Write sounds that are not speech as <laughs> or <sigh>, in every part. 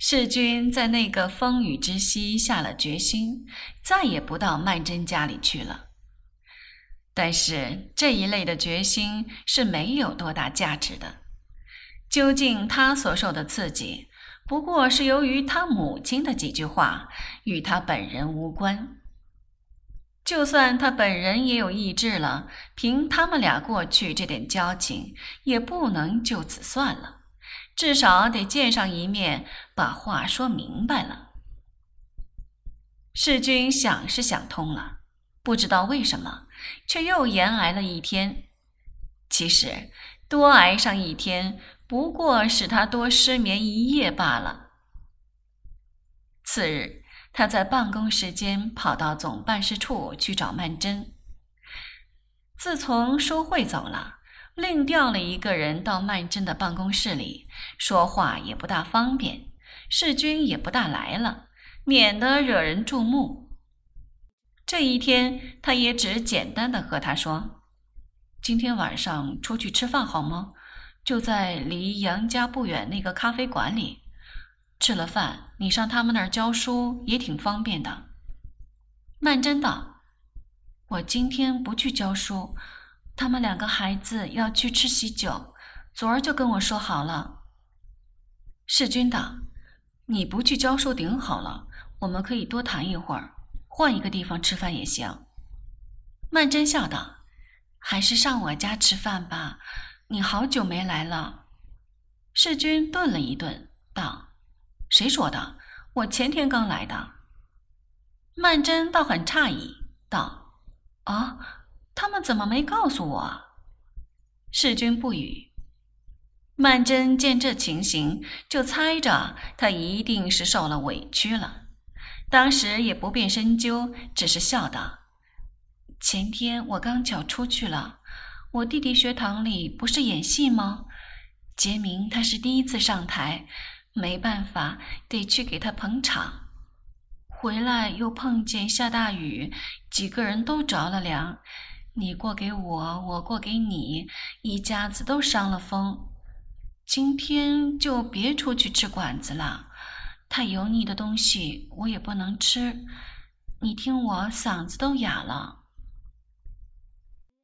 世君在那个风雨之夕下了决心，再也不到曼桢家里去了。但是这一类的决心是没有多大价值的。究竟他所受的刺激，不过是由于他母亲的几句话，与他本人无关。就算他本人也有意志了，凭他们俩过去这点交情，也不能就此算了。至少得见上一面，把话说明白了。世君想是想通了，不知道为什么，却又延挨了一天。其实多挨上一天，不过使他多失眠一夜罢了。次日，他在办公时间跑到总办事处去找曼桢。自从淑慧走了。另调了一个人到曼桢的办公室里，说话也不大方便，世君也不大来了，免得惹人注目。这一天，他也只简单的和他说：“今天晚上出去吃饭好吗？就在离杨家不远那个咖啡馆里。吃了饭，你上他们那儿教书也挺方便的。”曼桢道：“我今天不去教书。”他们两个孩子要去吃喜酒，昨儿就跟我说好了。世君道：“你不去教书顶好了，我们可以多谈一会儿，换一个地方吃饭也行。”曼桢笑道：“还是上我家吃饭吧，你好久没来了。”世君顿了一顿，道：“谁说的？我前天刚来的。”曼桢倒很诧异，道：“啊。”他们怎么没告诉我？世君不语。曼桢见这情形，就猜着他一定是受了委屈了。当时也不便深究，只是笑道：“前天我刚巧出去了，我弟弟学堂里不是演戏吗？杰明他是第一次上台，没办法，得去给他捧场。回来又碰见下大雨，几个人都着了凉。”你过给我，我过给你，一家子都伤了风。今天就别出去吃馆子了，太油腻的东西我也不能吃。你听我嗓子都哑了。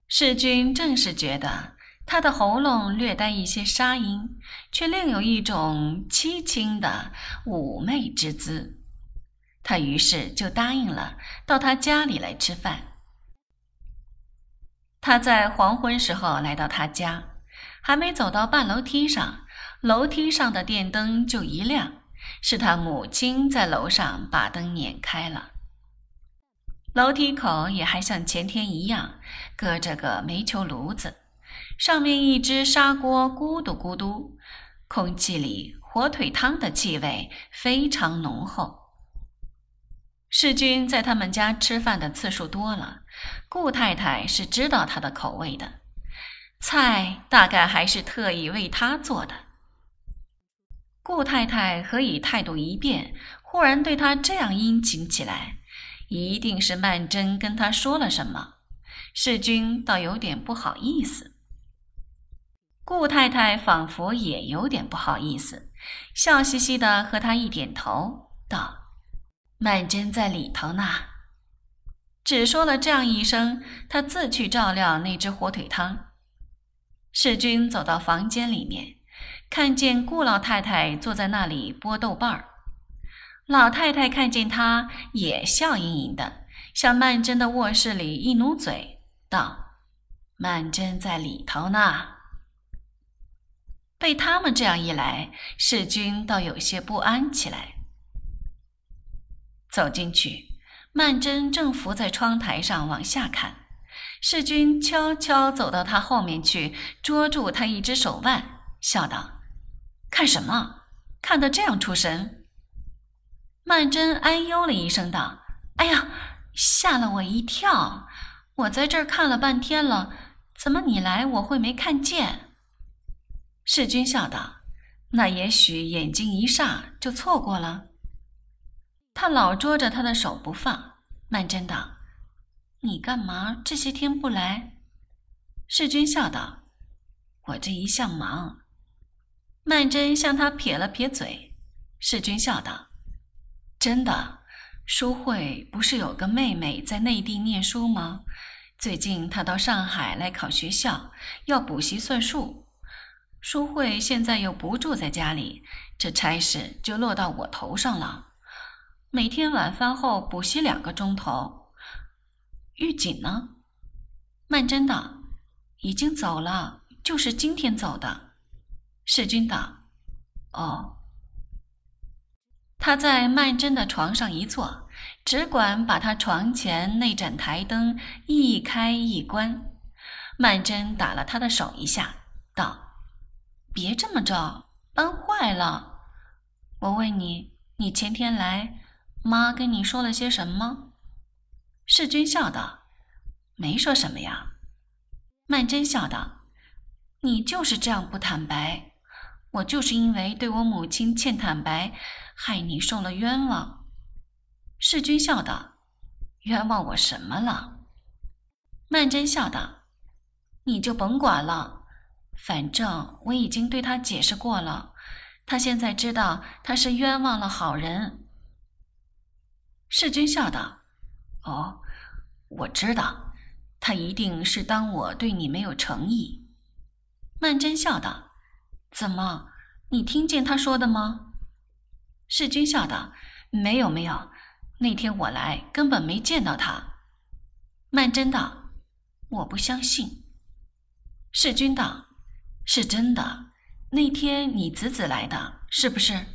世君正是觉得他的喉咙略带一些沙音，却另有一种凄清的妩媚之姿，他于是就答应了，到他家里来吃饭。他在黄昏时候来到他家，还没走到半楼梯上，楼梯上的电灯就一亮，是他母亲在楼上把灯撵开了。楼梯口也还像前天一样，搁着个煤球炉子，上面一只砂锅咕嘟咕嘟，空气里火腿汤的气味非常浓厚。世君在他们家吃饭的次数多了，顾太太是知道他的口味的，菜大概还是特意为他做的。顾太太何以态度一变，忽然对他这样殷勤起来？一定是曼桢跟他说了什么，世君倒有点不好意思。顾太太仿佛也有点不好意思，笑嘻嘻的和他一点头，道。曼桢在里头呢，只说了这样一声，他自去照料那只火腿汤。世君走到房间里面，看见顾老太太坐在那里剥豆瓣儿。老太太看见他，也笑盈盈的，向曼桢的卧室里一努嘴，道：“曼桢在里头呢。”被他们这样一来，世君倒有些不安起来。走进去，曼桢正伏在窗台上往下看。世君悄悄走到他后面去，捉住他一只手腕，笑道：“看什么？看得这样出神？”曼桢哎呦了一声，道：“哎呀，吓了我一跳！我在这儿看了半天了，怎么你来我会没看见？”世君笑道：“那也许眼睛一霎就错过了。”他老捉着他的手不放，曼桢道：“你干嘛这些天不来？”世君笑道：“我这一向忙。”曼桢向他撇了撇嘴。世君笑道：“真的，淑慧不是有个妹妹在内地念书吗？最近她到上海来考学校，要补习算术。淑慧现在又不住在家里，这差事就落到我头上了。每天晚饭后补习两个钟头。玉锦呢？”曼桢道：“已经走了，就是今天走的。”世君道：“哦。”他在曼桢的床上一坐，只管把他床前那盏台灯一开一关。曼桢打了他的手一下，道：“别这么着，搬坏了。我问你，你前天来，妈跟你说了些什么？”世君笑道：“没说什么呀。”曼桢笑道：“你就是这样不坦白，我就是因为对我母亲欠坦白。”害你受了冤枉，世君笑道：“冤枉我什么了？”曼桢笑道：“你就甭管了，反正我已经对他解释过了，他现在知道他是冤枉了好人。”世君笑道：“哦，我知道，他一定是当我对你没有诚意。”曼桢笑道：“怎么？你听见他说的吗？”世君笑道：“没有，没有，那天我来根本没见到他。”曼桢道：“我不相信。”世君道：“是真的，那天你子子来的，是不是？”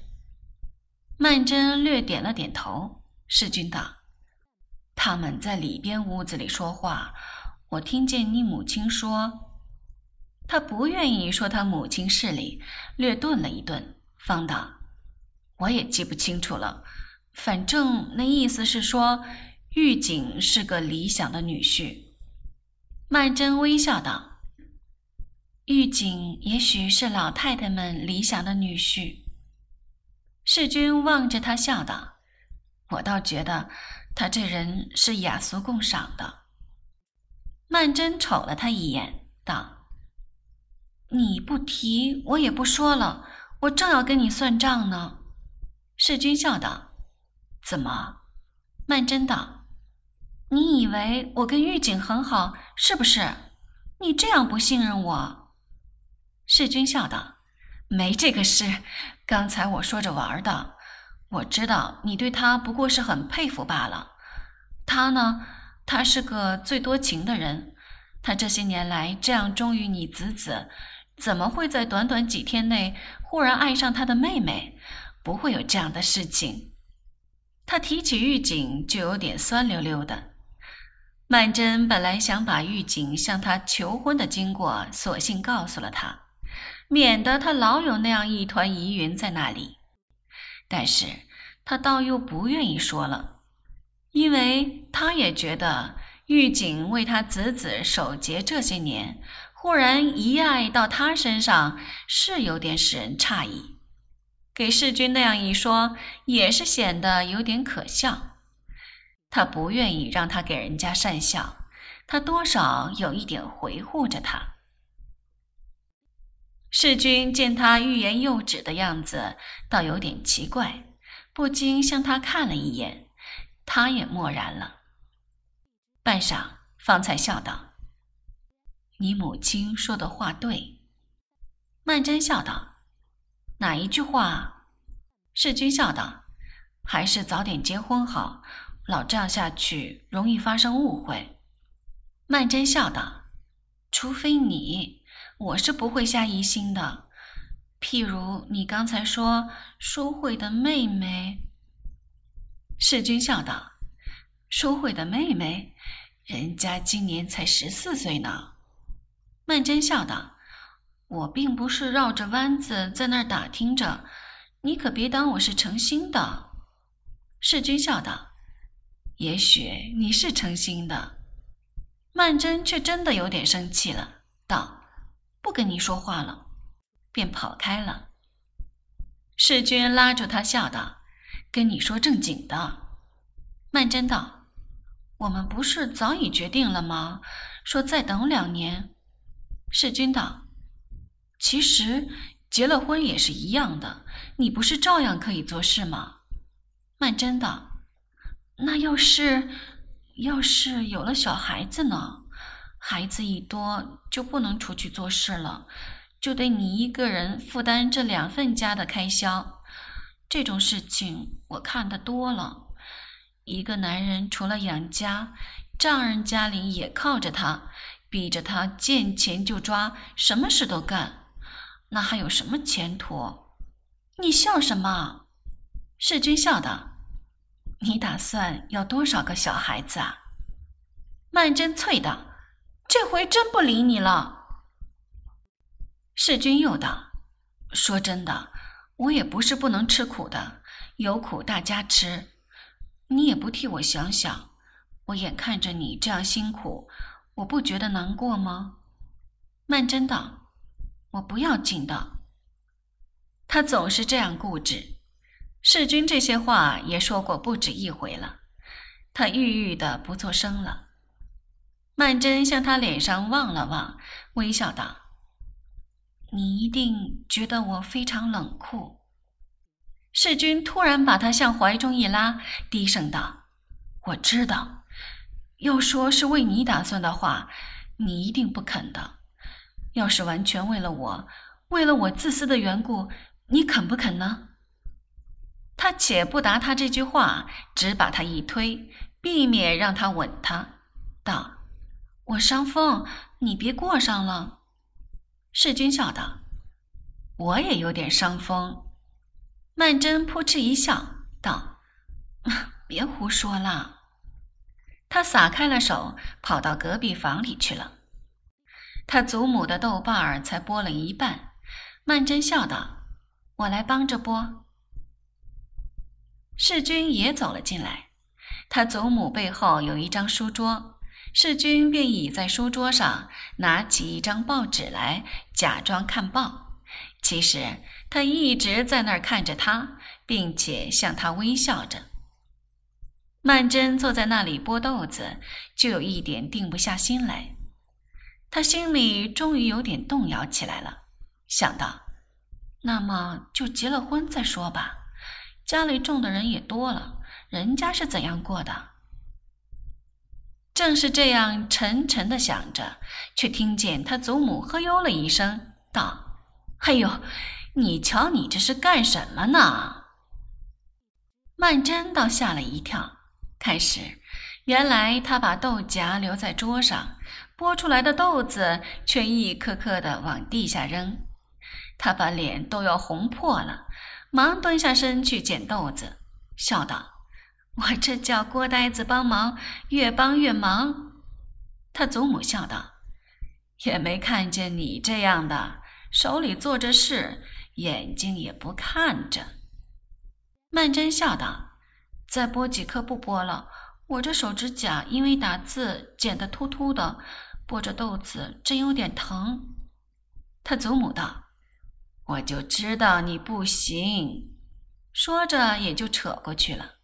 曼桢略点了点头。世君道：“他们在里边屋子里说话，我听见你母亲说，他不愿意说他母亲事里，略顿了一顿，方道。”我也记不清楚了，反正那意思是说，玉锦是个理想的女婿。曼桢微笑道：“玉锦也许是老太太们理想的女婿。”世君望着他笑道：“我倒觉得他这人是雅俗共赏的。”曼桢瞅了他一眼，道：“你不提，我也不说了。我正要跟你算账呢。”世君笑道：“怎么？”曼桢道：“你以为我跟玉警很好，是不是？你这样不信任我。”世君笑道：“没这个事，刚才我说着玩的。我知道你对他不过是很佩服罢了。他呢，他是个最多情的人。他这些年来这样忠于你子子，怎么会在短短几天内忽然爱上他的妹妹？”不会有这样的事情。他提起玉警就有点酸溜溜的。曼桢本来想把玉警向他求婚的经过索性告诉了他，免得他老有那样一团疑云在那里。但是他倒又不愿意说了，因为他也觉得狱警为他子子守节这些年，忽然一爱到他身上，是有点使人诧异。给世君那样一说，也是显得有点可笑。他不愿意让他给人家善笑，他多少有一点维护着他。世君见他欲言又止的样子，倒有点奇怪，不禁向他看了一眼，他也默然了。半晌，方才笑道：“你母亲说的话对。”曼桢笑道。哪一句话？世君笑道：“还是早点结婚好，老这样下去容易发生误会。”曼桢笑道：“除非你，我是不会下疑心的。譬如你刚才说淑慧的妹妹。”世君笑道：“淑慧的妹妹，人家今年才十四岁呢。”曼桢笑道。我并不是绕着弯子在那儿打听着，你可别当我是诚心的。”世君笑道，“也许你是诚心的。”曼桢却真的有点生气了，道：“不跟你说话了。”便跑开了。世君拉住他笑道：“跟你说正经的。”曼桢道：“我们不是早已决定了吗？说再等两年。”世君道。其实结了婚也是一样的，你不是照样可以做事吗？”曼桢道：“那要是要是有了小孩子呢？孩子一多就不能出去做事了，就得你一个人负担这两份家的开销。这种事情我看得多了。一个男人除了养家，丈人家里也靠着他，逼着他见钱就抓，什么事都干，那还有什么前途？你笑什么？”世君笑道：“你打算要多少个小孩子啊？”曼桢啐道：“这回真不理你了。”世君又道：“说真的，我也不是不能吃苦的，有苦大家吃。你也不替我想想，我眼看着你这样辛苦，我不觉得难过吗？”曼桢道：“我不要紧的。”他总是这样固执。世君这些话也说过不止一回了，他郁郁的不作声了。曼桢向他脸上望了望，微笑道：“你一定觉得我非常冷酷。”世君突然把他向怀中一拉，低声道：“我知道，要说是为你打算的话，你一定不肯的。要是完全为了我，为了我自私的缘故，你肯不肯呢？”他且不答他这句话，只把他一推，避免让他吻他，道：“我伤风，你别过上了。”世君笑道：“我也有点伤风。”曼桢扑哧一笑，道：“ <laughs> 别胡说了。”他撒开了手，跑到隔壁房里去了。他祖母的豆瓣儿才剥了一半，曼桢笑道：“我来帮着剥。”世君也走了进来，他祖母背后有一张书桌，世君便倚在书桌上，拿起一张报纸来，假装看报。其实他一直在那儿看着他，并且向他微笑着。曼桢坐在那里剥豆子，就有一点定不下心来。他心里终于有点动摇起来了，想到：那么就结了婚再说吧。家里种的人也多了，人家是怎样过的？正是这样沉沉的想着，却听见他祖母呵哟了一声，道：“哎呦，你瞧你这是干什么呢？”曼桢倒吓了一跳，开始，原来他把豆荚留在桌上，剥出来的豆子却一颗颗的往地下扔，他把脸都要红破了。忙蹲下身去捡豆子，笑道：“我这叫郭呆子帮忙，越帮越忙。”他祖母笑道：“也没看见你这样的，手里做着事，眼睛也不看着。”曼桢笑道：“再剥几颗不剥了，我这手指甲因为打字剪得秃秃的，剥着豆子真有点疼。”他祖母道。我就知道你不行，说着也就扯过去了。